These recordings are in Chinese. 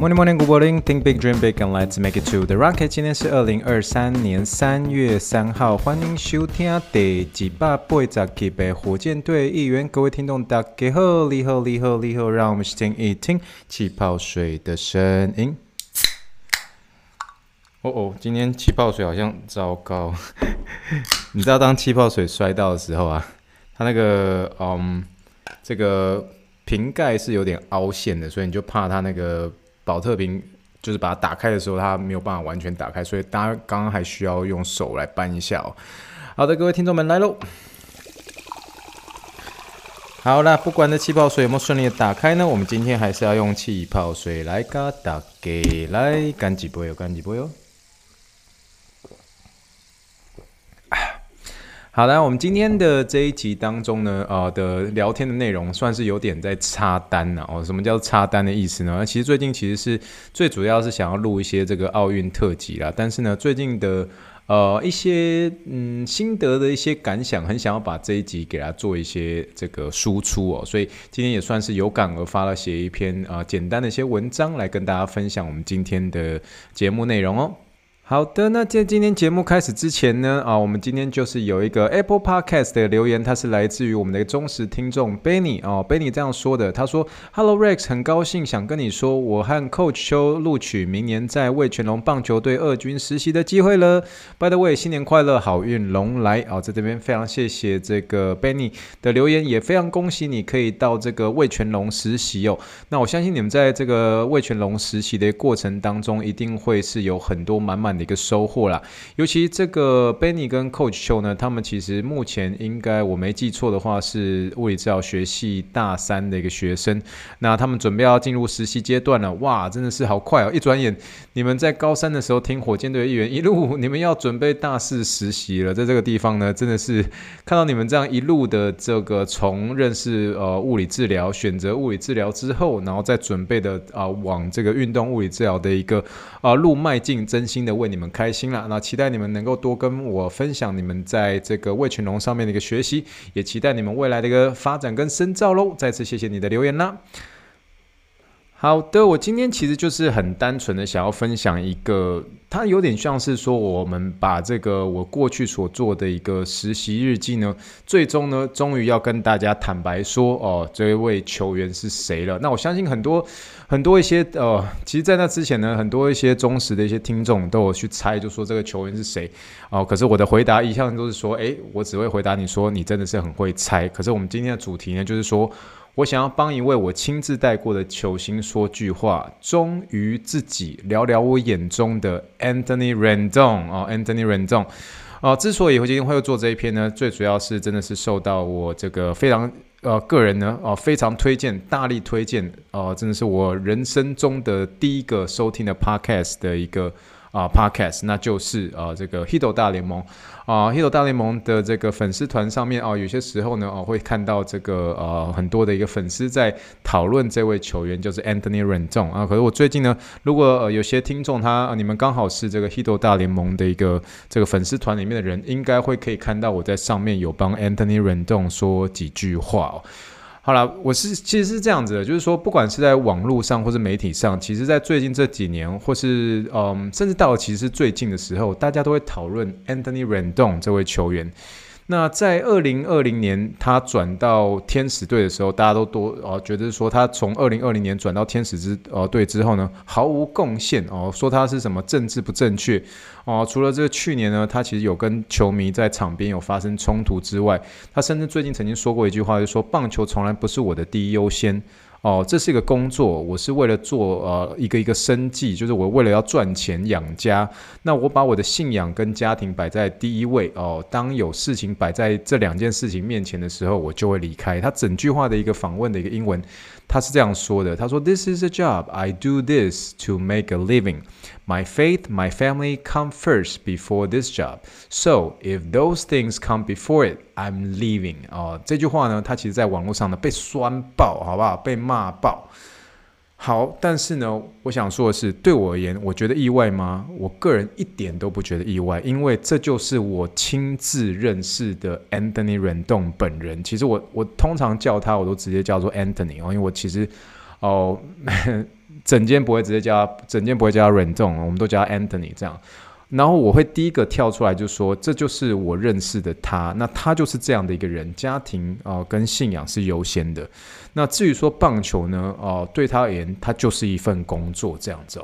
Morning, morning, good morning. Think big, dream big, and let's make it to the rocket. 今天是二零二三年三月三号，欢迎收听第几百八十集的火箭队预言。各位听众，大家好，你好，你好，你好，让我们先听一听气泡水的声音。哦哦，今天气泡水好像糟糕。你知道，当气泡水摔到的时候啊，它那个嗯，这个瓶盖是有点凹陷的，所以你就怕它那个。保特瓶就是把它打开的时候，它没有办法完全打开，所以大家刚刚还需要用手来扳一下哦。好的，各位听众们来喽。好啦，不管这气泡水有没有顺利的打开呢，我们今天还是要用气泡水来嘎打给来干几杯哟，干几杯哟。好的，我们今天的这一集当中呢，呃的聊天的内容算是有点在插单了哦。什么叫插单的意思呢？其实最近其实是最主要是想要录一些这个奥运特辑啦，但是呢，最近的呃一些嗯心得的一些感想，很想要把这一集给它做一些这个输出哦，所以今天也算是有感而发了，写一篇啊、呃、简单的一些文章来跟大家分享我们今天的节目内容哦。好的，那在今天节目开始之前呢，啊，我们今天就是有一个 Apple Podcast 的留言，它是来自于我们的忠实听众 Benny 哦，Benny 这样说的，他说：“Hello Rex，很高兴想跟你说，我和 Coach 邱录取明年在味全龙棒球队二军实习的机会了。By the way，新年快乐，好运龙来哦，在这边非常谢谢这个 Benny 的留言，也非常恭喜你可以到这个味全龙实习哦。那我相信你们在这个味全龙实习的过程当中，一定会是有很多满满的。”一个收获啦，尤其这个 Benny 跟 Coach 邱呢，他们其实目前应该我没记错的话是物理治疗学系大三的一个学生，那他们准备要进入实习阶段了，哇，真的是好快哦！一转眼你们在高三的时候听火箭队预言，一路你们要准备大四实习了，在这个地方呢，真的是看到你们这样一路的这个从认识呃物理治疗，选择物理治疗之后，然后再准备的啊、往这个运动物理治疗的一个啊、路迈进，真心的为。你们开心了，那期待你们能够多跟我分享你们在这个味群龙上面的一个学习，也期待你们未来的一个发展跟深造喽。再次谢谢你的留言啦。好的，我今天其实就是很单纯的想要分享一个，它有点像是说我们把这个我过去所做的一个实习日记呢，最终呢，终于要跟大家坦白说哦，这位球员是谁了。那我相信很多很多一些呃，其实，在那之前呢，很多一些忠实的一些听众都有去猜，就说这个球员是谁哦。可是我的回答一向都是说，诶，我只会回答你说你真的是很会猜。可是我们今天的主题呢，就是说。我想要帮一位我亲自带过的球星说句话，忠于自己，聊聊我眼中的 Anthony Rendon 啊，Anthony Rendon 啊，之所以我今天会做这一篇呢，最主要是真的是受到我这个非常呃个人呢啊非常推荐，大力推荐啊，真的是我人生中的第一个收听的 Podcast 的一个。啊，Podcast，那就是啊，这个 Hito 大联盟啊，Hito 大联盟的这个粉丝团上面啊，有些时候呢，啊，会看到这个呃很多的一个粉丝在讨论这位球员，就是 Anthony Rendon 啊。可是我最近呢，如果呃有些听众他你们刚好是这个 Hito 大联盟的一个这个粉丝团里面的人，应该会可以看到我在上面有帮 Anthony Rendon 说几句话哦。好了，我是其实是这样子的，就是说，不管是在网络上或是媒体上，其实，在最近这几年，或是嗯，甚至到了其实最近的时候，大家都会讨论 Anthony Rendon 这位球员。那在二零二零年他转到天使队的时候，大家都多哦觉得说他从二零二零年转到天使之呃队之后呢，毫无贡献哦，说他是什么政治不正确哦。除了这个去年呢，他其实有跟球迷在场边有发生冲突之外，他甚至最近曾经说过一句话，就说棒球从来不是我的第一优先。哦，这是一个工作，我是为了做呃一个一个生计，就是我为了要赚钱养家。那我把我的信仰跟家庭摆在第一位哦。当有事情摆在这两件事情面前的时候，我就会离开。他整句话的一个访问的一个英文，他是这样说的：他说，This is a job. I do this to make a living. My faith, my family come first before this job. So if those things come before it, I'm leaving. 哦，这句话呢，它其实在网络上呢被酸爆，好不好？被骂爆。好，但是呢，我想说的是，对我而言，我觉得意外吗？我个人一点都不觉得意外，因为这就是我亲自认识的 Anthony Rendon 本人。其实我我通常叫他，我都直接叫做 Anthony 哦，因为我其实哦，整间不会直接叫，整间不会叫他 Rendon，我们都叫他 Anthony 这样。然后我会第一个跳出来就说，这就是我认识的他，那他就是这样的一个人，家庭啊、跟信仰是优先的。那至于说棒球呢，哦、对他而言，他就是一份工作这样子。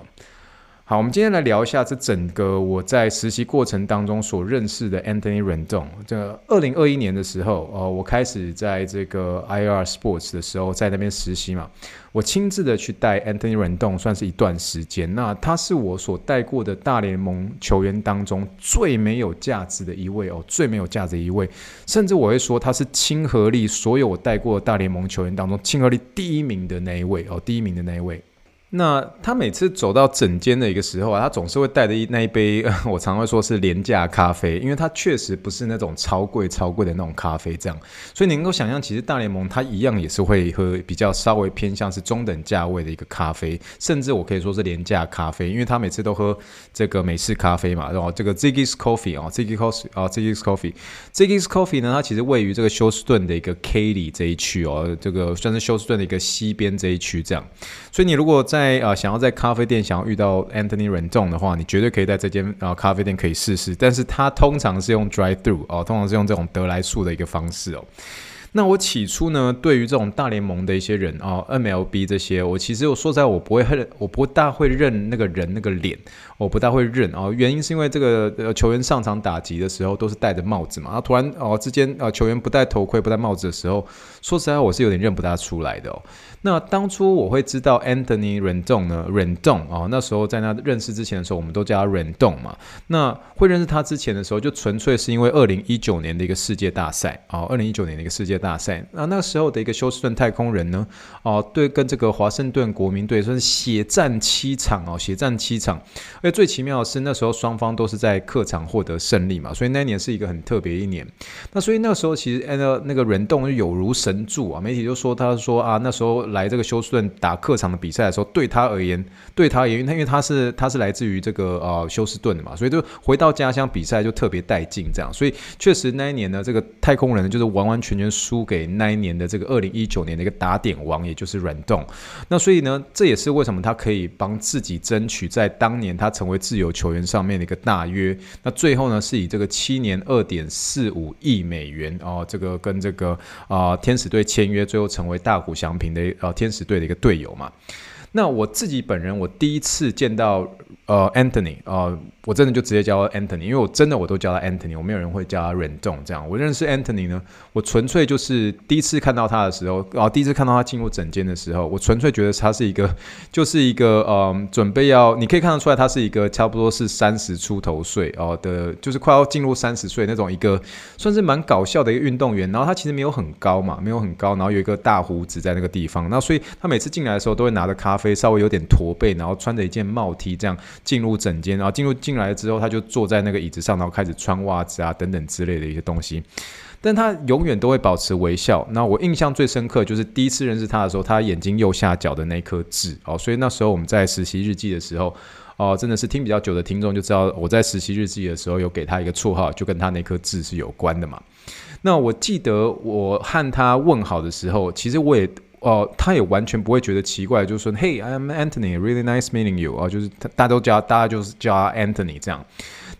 好，我们今天来聊一下这整个我在实习过程当中所认识的 Anthony Rendon。这二零二一年的时候，呃，我开始在这个 IR Sports 的时候，在那边实习嘛，我亲自的去带 Anthony Rendon，算是一段时间。那他是我所带过的大联盟球员当中最没有价值的一位哦，最没有价值的一位，甚至我会说他是亲和力所有我带过的大联盟球员当中亲和力第一名的那一位哦，第一名的那一位。那他每次走到整间的一个时候啊，他总是会带着一那一杯，我常会说是廉价咖啡，因为它确实不是那种超贵超贵的那种咖啡，这样，所以你能够想象，其实大联盟他一样也是会喝比较稍微偏向是中等价位的一个咖啡，甚至我可以说是廉价咖啡，因为他每次都喝这个美式咖啡嘛，然后这个 Ziggy's Coffee 啊，Ziggy Coffee 啊，Ziggy's Coffee，Ziggy's Coffee 呢，它其实位于这个休斯顿的一个 Katy 这一区哦，这个算是休斯顿的一个西边这一区这样，所以你如果在啊，想要在咖啡店想要遇到 Anthony Rendon 的话，你绝对可以在这间啊咖啡店可以试试。但是他通常是用 drive through 哦，通常是用这种得来速的一个方式哦。那我起初呢，对于这种大联盟的一些人啊，MLB 这些，我其实我说实在，我不会认，我不大会认那个人那个脸，我不大会认啊。原因是因为这个呃球员上场打击的时候都是戴着帽子嘛，然后突然哦之间呃球员不戴头盔不戴帽子的时候，说实在我是有点认不大出来的哦。那当初我会知道 Anthony Rendon 呢，Rendon 哦，那时候在那认识之前的时候，我们都叫他 Rendon 嘛。那会认识他之前的时候，就纯粹是因为二零一九年的一个世界大赛啊，二零一九年的一个世界大赛。那那时候的一个休斯顿太空人呢，哦，对，跟这个华盛顿国民队算是血战七场哦，血战七场。而最奇妙的是，那时候双方都是在客场获得胜利嘛，所以那一年是一个很特别一年。那所以那时候其实那个那个 Rendon 就有如神助啊，媒体就说他说啊，那时候。来这个休斯顿打客场的比赛的时候，对他而言，对他而言，因为他是他是来自于这个呃休斯顿的嘛，所以就回到家乡比赛就特别带劲这样。所以确实那一年呢，这个太空人就是完完全全输给那一年的这个二零一九年的一个打点王，也就是 Rendon。那所以呢，这也是为什么他可以帮自己争取在当年他成为自由球员上面的一个大约。那最后呢，是以这个七年二点四五亿美元哦，这个跟这个啊、天使队签约，最后成为大谷翔平的。呃，天使队的一个队友嘛，那我自己本人，我第一次见到呃，Anthony，呃。我真的就直接叫 Anthony，因为我真的我都叫他 Anthony，我没有人会叫他 Rendon 这样。我认识 Anthony 呢，我纯粹就是第一次看到他的时候，然后第一次看到他进入诊间的时候，我纯粹觉得他是一个，就是一个嗯，准备要，你可以看得出来他是一个差不多是三十出头岁哦的，就是快要进入三十岁那种一个，算是蛮搞笑的一个运动员。然后他其实没有很高嘛，没有很高，然后有一个大胡子在那个地方。那所以他每次进来的时候都会拿着咖啡，稍微有点驼背，然后穿着一件帽 T 这样进入诊间，然后进入进。来之后，他就坐在那个椅子上，然后开始穿袜子啊，等等之类的一些东西。但他永远都会保持微笑。那我印象最深刻就是第一次认识他的时候，他眼睛右下角的那颗痣哦。所以那时候我们在实习日记的时候哦，真的是听比较久的听众就知道，我在实习日记的时候有给他一个绰号，就跟他那颗痣是有关的嘛。那我记得我和他问好的时候，其实我也。哦，他也完全不会觉得奇怪，就是说，Hey, I'm Anthony, really nice meeting you。哦，就是，大家都叫，大家就是叫 Anthony 这样。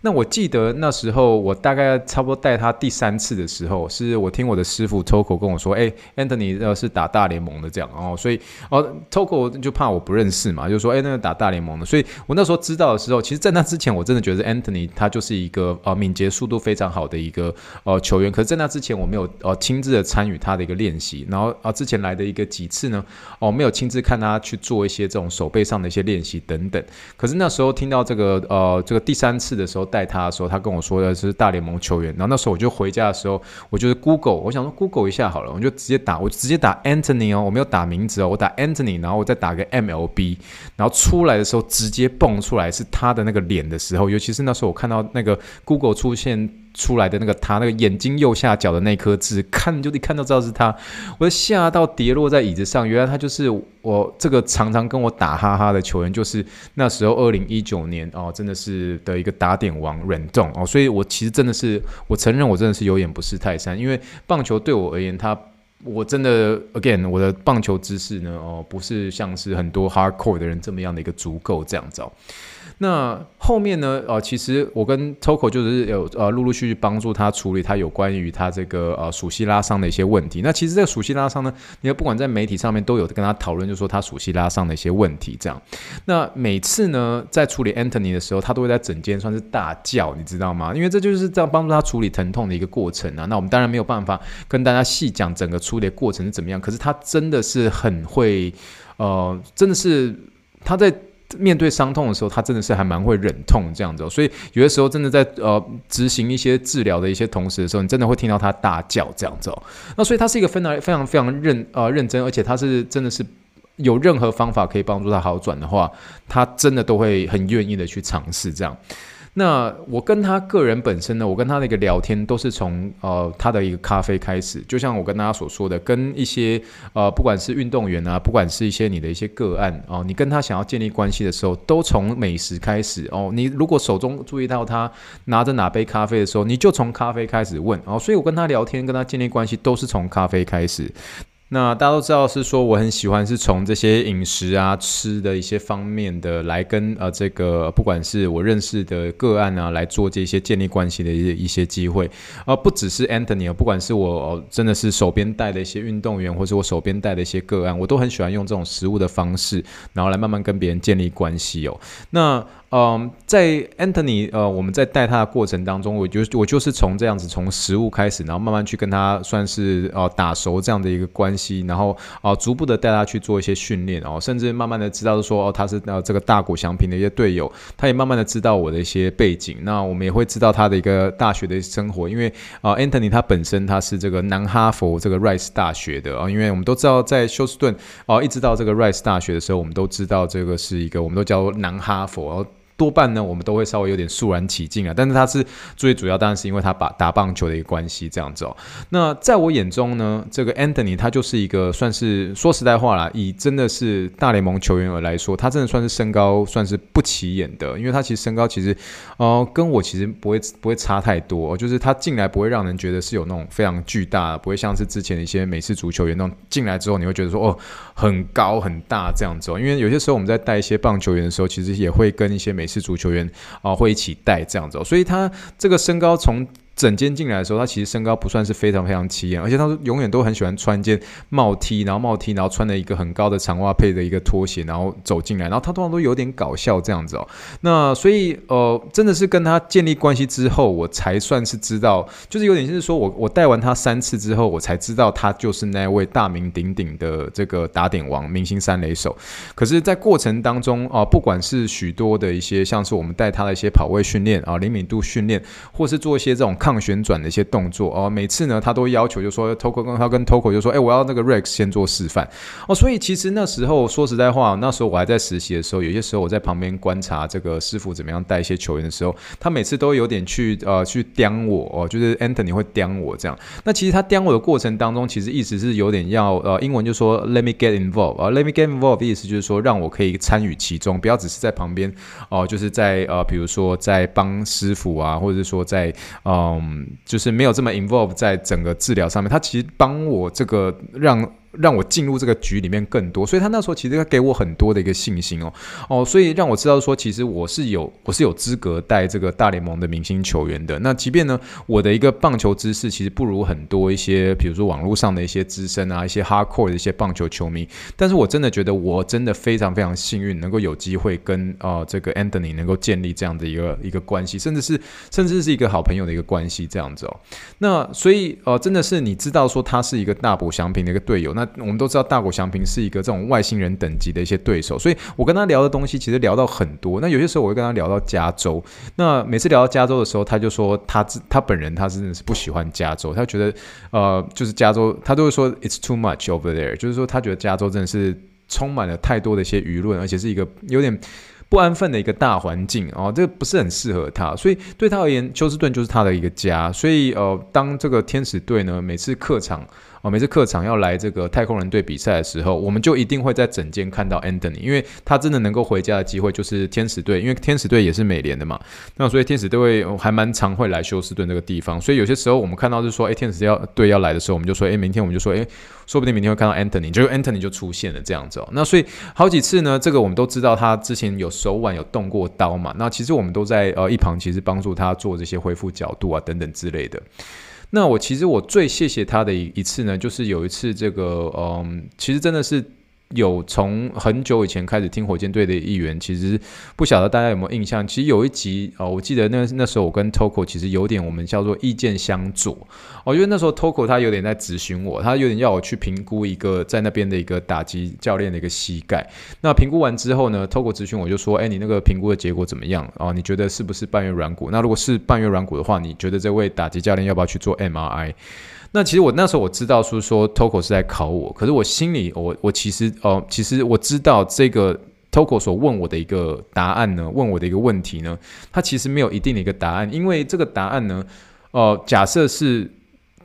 那我记得那时候，我大概差不多带他第三次的时候，是我听我的师傅 Toko 跟我说，哎，Anthony 呃是打大联盟的这样哦，所以哦 Toko 就怕我不认识嘛，就说哎那个打大联盟的，所以我那时候知道的时候，其实在那之前我真的觉得 Anthony 他就是一个呃敏捷速度非常好的一个呃球员，可是在那之前我没有呃亲自的参与他的一个练习，然后啊之前来的一个几次呢，哦没有亲自看他去做一些这种手背上的一些练习等等，可是那时候听到这个呃这个第三次的时候。带他的时候，他跟我说的是大联盟球员。然后那时候我就回家的时候，我就是 Google，我想说 Google 一下好了，我就直接打，我直接打 Anthony 哦，我没有打名字哦，我打 Anthony，然后我再打个 MLB，然后出来的时候直接蹦出来是他的那个脸的时候，尤其是那时候我看到那个 Google 出现。出来的那个他那个眼睛右下角的那颗痣，看就一看到知道是他，我就吓到跌落在椅子上。原来他就是我这个常常跟我打哈哈的球员，就是那时候二零一九年哦，真的是的一个打点王忍重哦。所以我其实真的是，我承认我真的是有眼不识泰山，因为棒球对我而言，他我真的 again 我的棒球知识呢哦，不是像是很多 hardcore 的人这么样的一个足够这样子哦。那后面呢？呃，其实我跟 Toko 就是有呃陆陆续续帮助他处理他有关于他这个呃鼠蹊拉伤的一些问题。那其实这个鼠蹊拉伤呢，你看不管在媒体上面都有跟他讨论，就是说他鼠蹊拉伤的一些问题这样。那每次呢在处理 Anthony 的时候，他都会在整间算是大叫，你知道吗？因为这就是这样帮助他处理疼痛的一个过程啊。那我们当然没有办法跟大家细讲整个处理的过程是怎么样，可是他真的是很会，呃，真的是他在。面对伤痛的时候，他真的是还蛮会忍痛这样子，所以有的时候真的在呃执行一些治疗的一些同时的时候，你真的会听到他大叫这样子哦。那所以他是一个非常非常非常认呃认真，而且他是真的是有任何方法可以帮助他好转的话，他真的都会很愿意的去尝试这样。那我跟他个人本身呢，我跟他的一个聊天都是从呃他的一个咖啡开始，就像我跟大家所说的，跟一些呃不管是运动员啊，不管是一些你的一些个案哦、你跟他想要建立关系的时候，都从美食开始哦。你如果手中注意到他拿着哪杯咖啡的时候，你就从咖啡开始问哦。所以我跟他聊天，跟他建立关系都是从咖啡开始。那大家都知道是说我很喜欢是从这些饮食啊、吃的一些方面的来跟呃这个不管是我认识的个案啊来做这些建立关系的一些一些机会，而不只是 Anthony 啊，不管是我真的是手边带的一些运动员，或者我手边带的一些个案，我都很喜欢用这种食物的方式，然后来慢慢跟别人建立关系哦。那嗯，在 Anthony 呃，我们在带他的过程当中，我就我就是从这样子从食物开始，然后慢慢去跟他算是呃打熟这样的一个关系，然后啊、逐步的带他去做一些训练哦，甚至慢慢的知道说哦他是呃这个大谷祥平的一些队友，他也慢慢的知道我的一些背景，那我们也会知道他的一个大学的生活，因为啊、呃、Anthony 他本身他是这个南哈佛这个 Rice 大学的啊、因为我们都知道在休斯顿哦一直到这个 Rice 大学的时候，我们都知道这个是一个我们都叫南哈佛。多半呢，我们都会稍微有点肃然起敬啊。但是他是最主要，当然是因为他把打棒球的一个关系这样子哦。那在我眼中呢，这个 Anthony 他就是一个算是说实在话啦，以真的是大联盟球员而来说，他真的算是身高算是不起眼的，因为他其实身高其实哦、跟我其实不会不会差太多，就是他进来不会让人觉得是有那种非常巨大，不会像是之前的一些美式足球员那种进来之后你会觉得说哦很高很大这样子哦。因为有些时候我们在带一些棒球员的时候，其实也会跟一些美是足球员啊，会一起带这样子，所以他这个身高从。整间进来的时候，他其实身高不算是非常非常起眼，而且他永远都很喜欢穿一件帽 T，然后帽 T，然后穿了一个很高的长袜，配的一个拖鞋，然后走进来，然后他通常都有点搞笑这样子哦。那所以呃，真的是跟他建立关系之后，我才算是知道，就是有点就是说我我带完他三次之后，我才知道他就是那位大名鼎鼎的这个打点王，明星三垒手。可是，在过程当中啊、不管是许多的一些，像是我们带他的一些跑位训练啊、灵敏度训练，或是做一些这种。抗旋转的一些动作哦，每次呢，他都要求就说，Toko 跟他跟 Toko 就说，哎、我要那个 Rex 先做示范哦。所以其实那时候说实在话，那时候我还在实习的时候，有些时候我在旁边观察这个师傅怎么样带一些球员的时候，他每次都有点去呃去刁我哦，就是 Anthony 会刁我这样。那其实他刁我的过程当中，其实意思是有点要呃英文就说 Let me get involved 啊、呃、Let me get involved 的意思就是说让我可以参与其中，不要只是在旁边哦、就是在呃比如说在帮师傅啊，或者是说在嗯。嗯，就是没有这么 involve 在整个治疗上面，他其实帮我这个让。让我进入这个局里面更多，所以他那时候其实他给我很多的一个信心哦哦，所以让我知道说，其实我是有我是有资格带这个大联盟的明星球员的。那即便呢，我的一个棒球知识其实不如很多一些，比如说网络上的一些资深啊，一些 hardcore 的一些棒球球迷，但是我真的觉得我真的非常非常幸运，能够有机会跟呃这个 Anthony 能够建立这样的一个一个关系，甚至是甚至是一个好朋友的一个关系这样子哦。那所以呃真的是你知道说他是一个大补祥平的一个队友，那我们都知道大谷翔平是一个这种外星人等级的一些对手，所以我跟他聊的东西其实聊到很多。那有些时候我会跟他聊到加州，那每次聊到加州的时候，他就说他自他本人他真的是不喜欢加州，他觉得呃就是加州，他都会说 it's too much over there，就是说他觉得加州真的是充满了太多的一些舆论，而且是一个有点。不安分的一个大环境哦，这个不是很适合他，所以对他而言，休斯顿就是他的一个家。所以呃，当这个天使队呢，每次客场。每次客场要来这个太空人队比赛的时候，我们就一定会在整间看到 Anthony，因为他真的能够回家的机会就是天使队，因为天使队也是美联的嘛。那所以天使队会还蛮常会来休斯顿这个地方，所以有些时候我们看到是说，哎，天使要队要来的时候，我们就说，哎，明天我们就说，哎，说不定明天会看到 Anthony，就 Anthony 就出现了这样子哦。那所以好几次呢，这个我们都知道他之前有手腕有动过刀嘛，那其实我们都在呃一旁其实帮助他做这些恢复角度啊等等之类的。那我其实我最谢谢他的一一次呢，就是有一次这个，嗯，其实真的是。有从很久以前开始听火箭队的议员，其实不晓得大家有没有印象？其实有一集哦，我记得那那时候我跟 Toko 其实有点我们叫做意见相左。我觉得那时候 Toko 他有点在质询我，他有点要我去评估一个在那边的一个打击教练的一个膝盖。那评估完之后呢，Toko 质询我就说：“哎，你那个评估的结果怎么样？哦，你觉得是不是半月软骨？那如果是半月软骨的话，你觉得这位打击教练要不要去做 MRI？” 那其实我那时候我知道是说 Toco 是在考我，可是我心里我我其实哦、呃，其实我知道这个 Toco 所问我的一个答案呢，问我的一个问题呢，它其实没有一定的一个答案，因为这个答案呢，呃，假设是。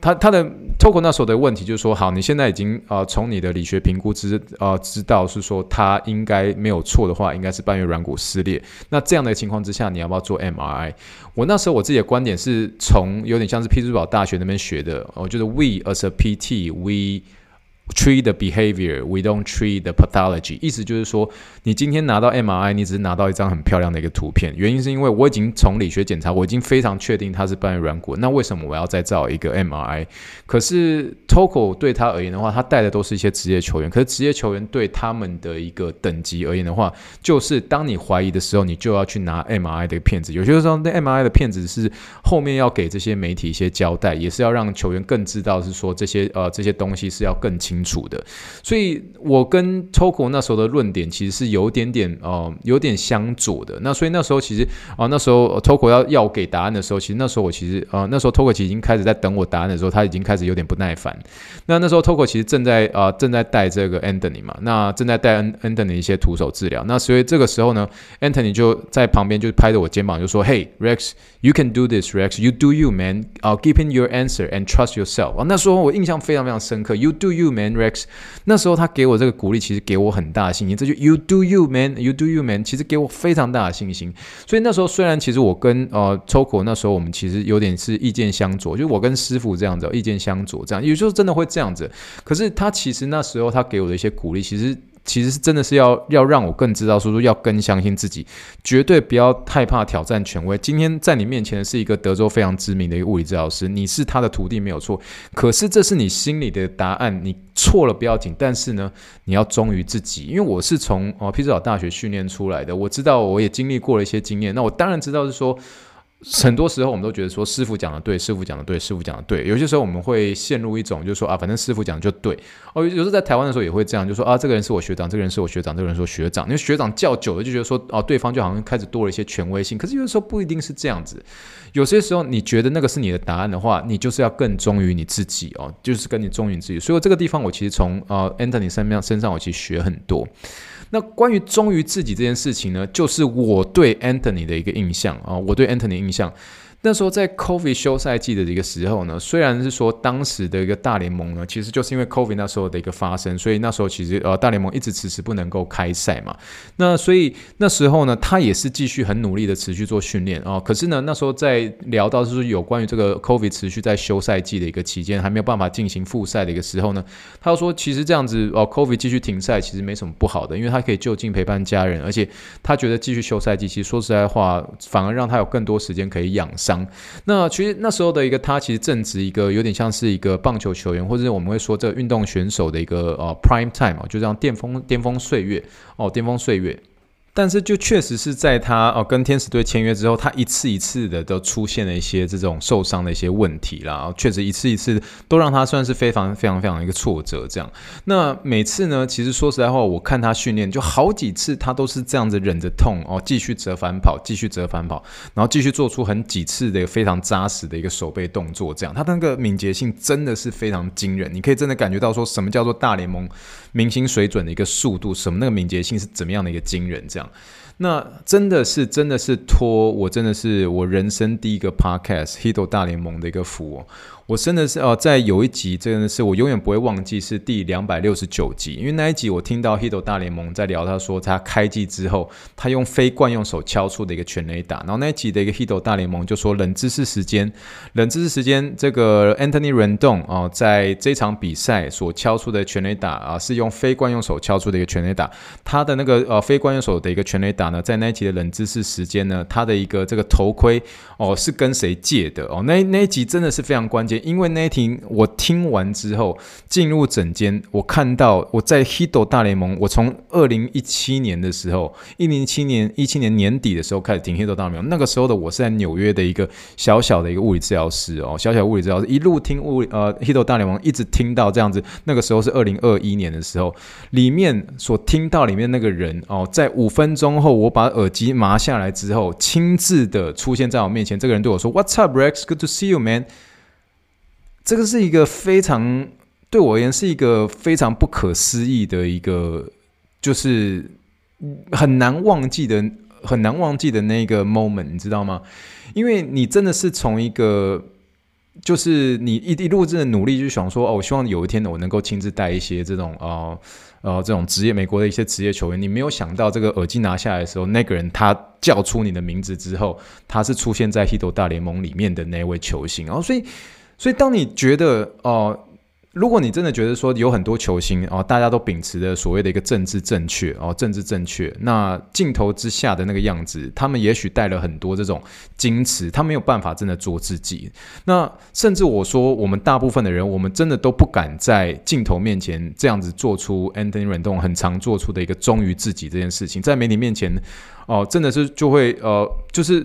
他他的透过那时候的问题就是说，好，你现在已经呃从你的理学评估知呃知道是说他应该没有错的话，应该是半月软骨撕裂。那这样的情况之下，你要不要做 MRI？我那时候我自己的观点是从有点像是匹兹堡大学那边学的，我觉得 We as a PT we。Treat the behavior, we don't treat the pathology。意思就是说，你今天拿到 MRI，你只是拿到一张很漂亮的一个图片。原因是因为我已经从理学检查，我已经非常确定它是半月软骨。那为什么我要再造一个 MRI？可是 Toko 对他而言的话，他带的都是一些职业球员。可是职业球员对他们的一个等级而言的话，就是当你怀疑的时候，你就要去拿 MRI 的片子。有些时候，那 MRI 的片子是后面要给这些媒体一些交代，也是要让球员更知道是说这些呃这些东西是要更清。清楚的，所以我跟 Toko 那时候的论点其实是有点点呃有点相左的。那所以那时候其实啊、那时候 Toko 要要我给答案的时候，其实那时候我其实呃那时候 Toko 其实已经开始在等我答案的时候，他已经开始有点不耐烦。那那时候 Toko 其实正在啊、正在带这个 Anthony 嘛，那正在带 Anthony 一些徒手治疗。那所以这个时候呢，Anthony 就在旁边就拍着我肩膀就说：“Hey Rex，you can do this, Rex. You do you, man. 啊，give him your answer and trust yourself。”啊，那时候我印象非常非常深刻。You do you, man. Man Rex，那时候他给我这个鼓励，其实给我很大信心。这就 You do you, man. You do you, man. 其实给我非常大的信心。所以那时候虽然其实我跟呃 Toko 那时候我们其实有点是意见相左，就我跟师傅这样子意见相左，这样有时候真的会这样子。可是他其实那时候他给我的一些鼓励，其实。其实是真的是要要让我更知道，说说要更相信自己，绝对不要害怕挑战权威。今天在你面前的是一个德州非常知名的一个物理治疗师，你是他的徒弟没有错。可是这是你心里的答案，你错了不要紧，但是呢，你要忠于自己。因为我是从哦匹兹堡大学训练出来的，我知道我也经历过了一些经验，那我当然知道是说。很多时候我们都觉得说师傅讲的对，师傅讲的对，师傅讲的对。有些时候我们会陷入一种就是说啊，反正师傅讲的就对。哦，有时候在台湾的时候也会这样，就说啊，这个人是我学长，这个人是我学长，这个人是我学长。因为学长叫久了就觉得说哦，对方就好像开始多了一些权威性。可是有的时候不一定是这样子。有些时候你觉得那个是你的答案的话，你就是要更忠于你自己哦，就是跟你忠于自己。所以这个地方我其实从呃 Anthony 身上身上我其实学很多。那关于忠于自己这件事情呢，就是我对 Anthony 的一个印象啊，我对 Anthony 印象。那时候在 COVID 休赛季的一个时候呢，虽然是说当时的一个大联盟呢，其实就是因为 COVID 那时候的一个发生，所以那时候其实呃大联盟一直迟迟不能够开赛嘛。那所以那时候呢，他也是继续很努力的持续做训练啊。可是呢，那时候在聊到就是有关于这个 COVID 持续在休赛季的一个期间，还没有办法进行复赛的一个时候呢，他说其实这样子哦，COVID 继续停赛其实没什么不好的，因为他可以就近陪伴家人，而且他觉得继续休赛季，其实说实在话，反而让他有更多时间可以养伤。那其实那时候的一个他，其实正值一个有点像是一个棒球球员，或者是我们会说这个运动选手的一个呃 prime time，就这样巅峰巅峰岁月哦，巅峰岁月。但是就确实是在他哦跟天使队签约之后，他一次一次的都出现了一些这种受伤的一些问题啦，确实一次一次都让他算是非常非常非常一个挫折。这样，那每次呢，其实说实在话，我看他训练就好几次，他都是这样子忍着痛哦，继续折返跑，继续折返跑，然后继续做出很几次的非常扎实的一个手背动作。这样，他那个敏捷性真的是非常惊人，你可以真的感觉到说什么叫做大联盟明星水准的一个速度，什么那个敏捷性是怎么样的一个惊人，这样。那真的是，真的是托我，真的是我人生第一个 podcast《Hito 大联盟》的一个福。我真的是哦，在有一集真的是我永远不会忘记，是第两百六十九集，因为那一集我听到 Hito 大联盟在聊，他说他开季之后，他用非惯用手敲出的一个全垒打，然后那一集的一个 Hito 大联盟就说冷知识时间，冷知识时间，这个 Anthony Rendon 哦，在这场比赛所敲出的全垒打啊，是用非惯用手敲出的一个全垒打，他的那个呃非惯用手的一个全垒打呢，在那一集的冷知识时间呢，他的一个这个头盔哦是跟谁借的哦，那那一集真的是非常关键。因为那一天我听完之后进入诊间，我看到我在 Hito 大联盟，我从二零一七年的时候，一零七年一七年年底的时候开始听 Hito 大联盟。那个时候的我是在纽约的一个小小的一个物理治疗师哦，小小物理治疗师一路听物呃 Hito 大联盟，一直听到这样子。那个时候是二零二一年的时候，里面所听到里面那个人哦，在五分钟后我把耳机拿下来之后，亲自的出现在我面前。这个人对我说：“What's up, Rex? Good to see you, man.” 这个是一个非常对我而言是一个非常不可思议的一个，就是很难忘记的、很难忘记的那个 moment，你知道吗？因为你真的是从一个，就是你一一路真的努力，就想说哦，我希望有一天呢，我能够亲自带一些这种呃呃这种职业美国的一些职业球员。你没有想到，这个耳机拿下来的时候，那个人他叫出你的名字之后，他是出现在 h i t 大联盟里面的那位球星，然后所以。所以，当你觉得哦、如果你真的觉得说有很多球星哦、大家都秉持着所谓的一个政治正确哦、政治正确，那镜头之下的那个样子，他们也许带了很多这种矜持，他没有办法真的做自己。那甚至我说，我们大部分的人，我们真的都不敢在镜头面前这样子做出 Anthony Rendon 很常做出的一个忠于自己这件事情，在媒体面前哦、真的是就会呃，就是。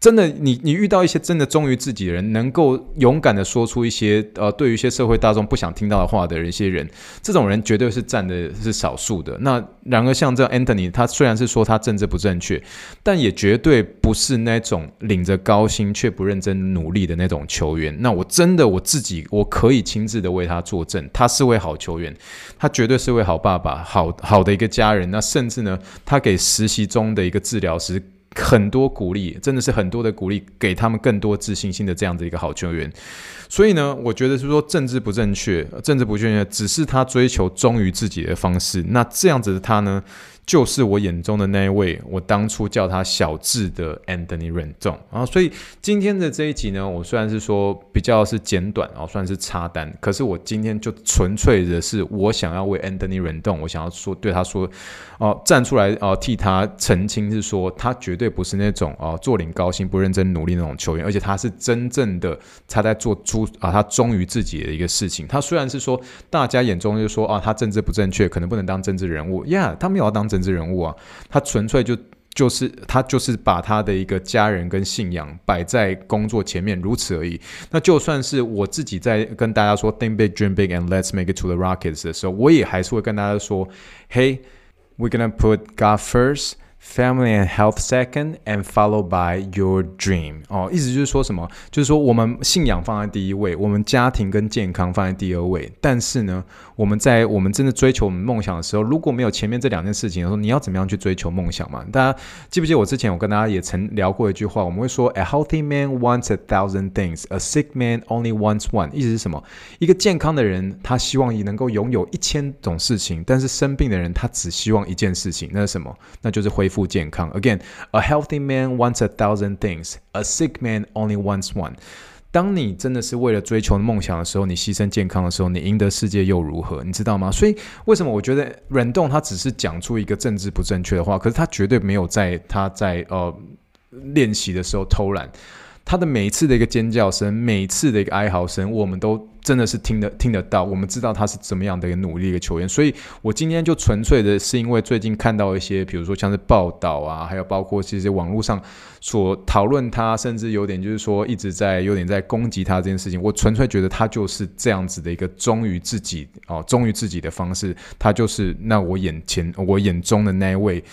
真的，你你遇到一些真的忠于自己的人，能够勇敢的说出一些呃，对于一些社会大众不想听到的话的一些人，这种人绝对是占的是少数的。那然而像这样 Anthony，他虽然是说他政治不正确，但也绝对不是那种领着高薪却不认真努力的那种球员。那我真的我自己我可以亲自的为他作证，他是位好球员，他绝对是位好爸爸，好好的一个家人。那甚至呢，他给实习中的一个治疗师。很多鼓励，真的是很多的鼓励，给他们更多自信心的这样子一个好球员。所以呢，我觉得是说政治不正确，政治不正确，只是他追求忠于自己的方式。那这样子的他呢，就是我眼中的那一位，我当初叫他小智的 Anthony Rendon 啊，所以今天的这一集呢，我虽然是说比较是简短啊，算是插单，可是我今天就纯粹的是我想要为 Anthony Rendon，我想要说对他说哦，站出来哦，替他澄清，是说他绝对不是那种哦坐领高薪不认真努力那种球员，而且他是真正的他在做出啊，他忠于自己的一个事情。他虽然是说大家眼中就说啊，他政治不正确，可能不能当政治人物，Yeah，他没有要当政。政治人物啊，他纯粹就就是他就是把他的一个家人跟信仰摆在工作前面，如此而已。那就算是我自己在跟大家说 “Think big, dream big, and let's make it to the Rockets” 的时候，我也还是会跟大家说：“Hey, we're gonna put God first.” Family and health second, and followed by your dream。哦，意思就是说什么？就是说我们信仰放在第一位，我们家庭跟健康放在第二位。但是呢，我们在我们真的追求我们梦想的时候，如果没有前面这两件事情的时候，你要怎么样去追求梦想嘛？大家记不记得我之前我跟大家也曾聊过一句话？我们会说，A healthy man wants a thousand things, a sick man only wants one。意思是什么？一个健康的人，他希望你能够拥有一千种事情，但是生病的人，他只希望一件事情，那是什么？那就是恢复。健康。Again, a healthy man wants a thousand things. A sick man only wants one. 当你真的是为了追求梦想的时候，你牺牲健康的时候，你赢得世界又如何？你知道吗？所以为什么我觉得忍动他只是讲出一个政治不正确的话，可是他绝对没有在他在呃练习的时候偷懒。他的每一次的一个尖叫声，每一次的一个哀嚎声，我们都真的是听得听得到。我们知道他是怎么样的一个努力一个球员，所以我今天就纯粹的是因为最近看到一些，比如说像是报道啊，还有包括这些网络上所讨论他，甚至有点就是说一直在有点在攻击他这件事情，我纯粹觉得他就是这样子的一个忠于自己哦，忠于自己的方式，他就是那我眼前我眼中的那一位。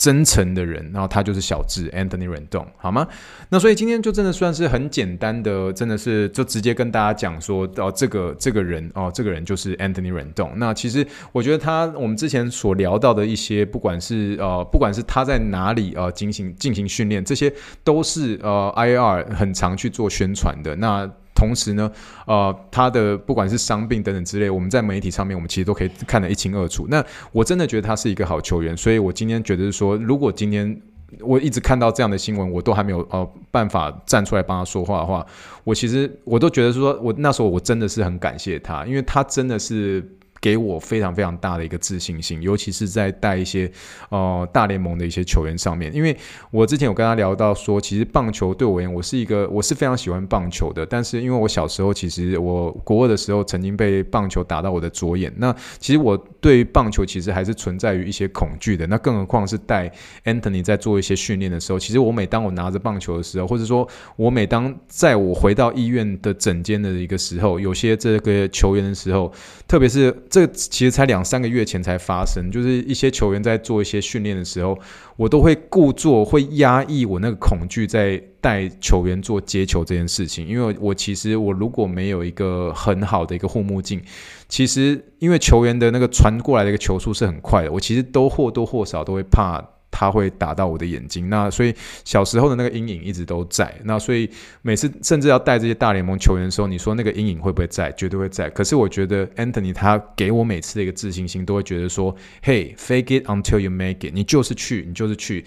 真诚的人，然后他就是小智 Anthony Rendon，好吗？那所以今天就真的算是很简单的，真的是就直接跟大家讲说，哦，这个这个人哦，这个人就是 Anthony Rendon。那其实我觉得他，我们之前所聊到的一些，不管是呃，不管是他在哪里呃进行进行训练，这些都是呃 IR 很常去做宣传的。那同时呢，呃，他的不管是伤病等等之类，我们在媒体上面，我们其实都可以看得一清二楚。那我真的觉得他是一个好球员，所以我今天觉得是说，如果今天我一直看到这样的新闻，我都还没有呃办法站出来帮他说话的话，我其实我都觉得说，我那时候我真的是很感谢他，因为他真的是。给我非常非常大的一个自信心，尤其是在带一些呃大联盟的一些球员上面，因为我之前有跟他聊到说，其实棒球对我而言，我是一个我是非常喜欢棒球的，但是因为我小时候其实我国二的时候曾经被棒球打到我的左眼，那其实我对于棒球其实还是存在于一些恐惧的，那更何况是带 Anthony 在做一些训练的时候，其实我每当我拿着棒球的时候，或者说我每当在我回到医院的诊间的一个时候，有些这个球员的时候，特别是。这其实才两三个月前才发生，就是一些球员在做一些训练的时候，我都会故作会压抑我那个恐惧，在带球员做接球这件事情。因为我其实我如果没有一个很好的一个护目镜，其实因为球员的那个传过来的一个球速是很快的，我其实都或多或少都会怕。他会打到我的眼睛，那所以小时候的那个阴影一直都在。那所以每次甚至要带这些大联盟球员的时候，你说那个阴影会不会在？绝对会在。可是我觉得 Anthony 他给我每次的一个自信心，都会觉得说：“Hey，fake it until you make it。你就是去，你就是去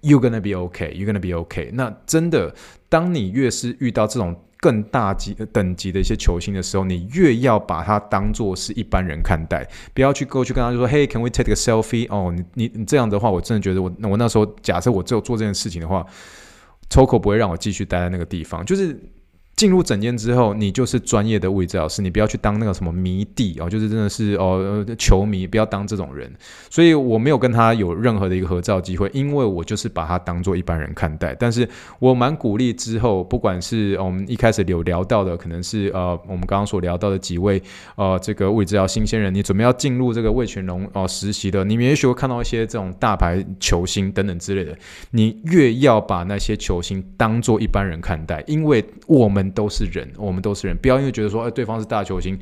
，You gonna be okay. You gonna be okay。那真的，当你越是遇到这种。更大级等级的一些球星的时候，你越要把他当做是一般人看待，不要去过去跟他就说，Hey，can we take a selfie？哦，你你你这样的话，我真的觉得我我那时候假设我只有做这件事情的话，，Toco 不会让我继续待在那个地方，就是。进入整间之后，你就是专业的物理治疗师，你不要去当那个什么迷弟哦，就是真的是哦球迷，不要当这种人。所以我没有跟他有任何的一个合照机会，因为我就是把他当做一般人看待。但是我蛮鼓励之后，不管是我们一开始有聊到的，可能是呃我们刚刚所聊到的几位呃这个物理治疗新鲜人，你准备要进入这个魏全龙哦实习的，你们也许会看到一些这种大牌球星等等之类的，你越要把那些球星当做一般人看待，因为我们。都是人，我们都是人，不要因为觉得说，哎，对方是大球星，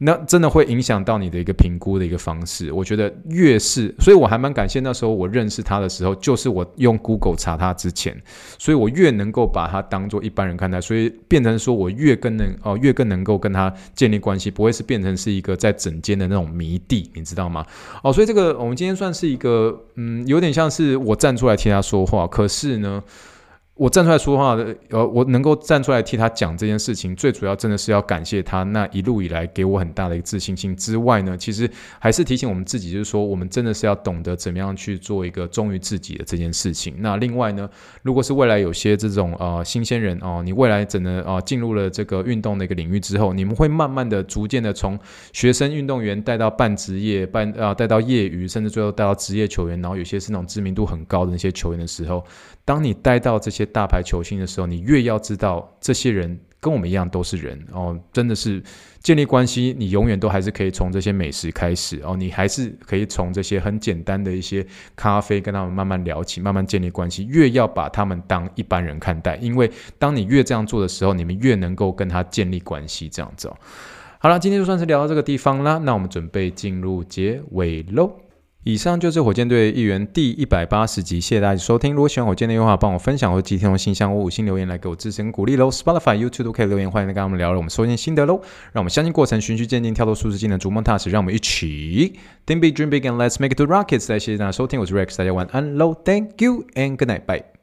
那真的会影响到你的一个评估的一个方式。我觉得越是，所以我还蛮感谢那时候我认识他的时候，就是我用 Google 查他之前，所以我越能够把他当做一般人看待，所以变成说我越更能哦、越更能够跟他建立关系，不会是变成是一个在整间的那种迷弟，你知道吗？哦，所以这个我们今天算是一个，嗯，有点像是我站出来替他说话，可是呢。我站出来说话的，呃，我能够站出来替他讲这件事情，最主要真的是要感谢他那一路以来给我很大的一个自信心之外呢，其实还是提醒我们自己，就是说我们真的是要懂得怎么样去做一个忠于自己的这件事情。那另外呢，如果是未来有些这种呃新鲜人哦，你未来整个呃进入了这个运动的一个领域之后，你们会慢慢的、逐渐的从学生运动员带到半职业、半啊带到业余，甚至最后带到职业球员，然后有些是那种知名度很高的那些球员的时候，当你带到这些。大牌球星的时候，你越要知道这些人跟我们一样都是人哦，真的是建立关系，你永远都还是可以从这些美食开始哦，你还是可以从这些很简单的一些咖啡跟他们慢慢聊起，慢慢建立关系。越要把他们当一般人看待，因为当你越这样做的时候，你们越能够跟他建立关系。这样子哦，好了，今天就算是聊到这个地方啦，那我们准备进入结尾喽。以上就是火箭队一员第一百八十集，谢谢大家收听。如果喜欢火箭队的话，帮我分享或寄天龙信箱或五星留言来给我支持跟鼓励喽。Spotify、YouTube 都可以留言，欢迎来跟我们聊聊我们收听心得喽。让我们相信过程，循序渐进，跳脱舒适圈的逐梦踏实。让我们一起 Think big, dream big, and let's make it to rockets。再谢谢大家收听，我是 Rex，大家晚安喽。Thank you and good night, bye.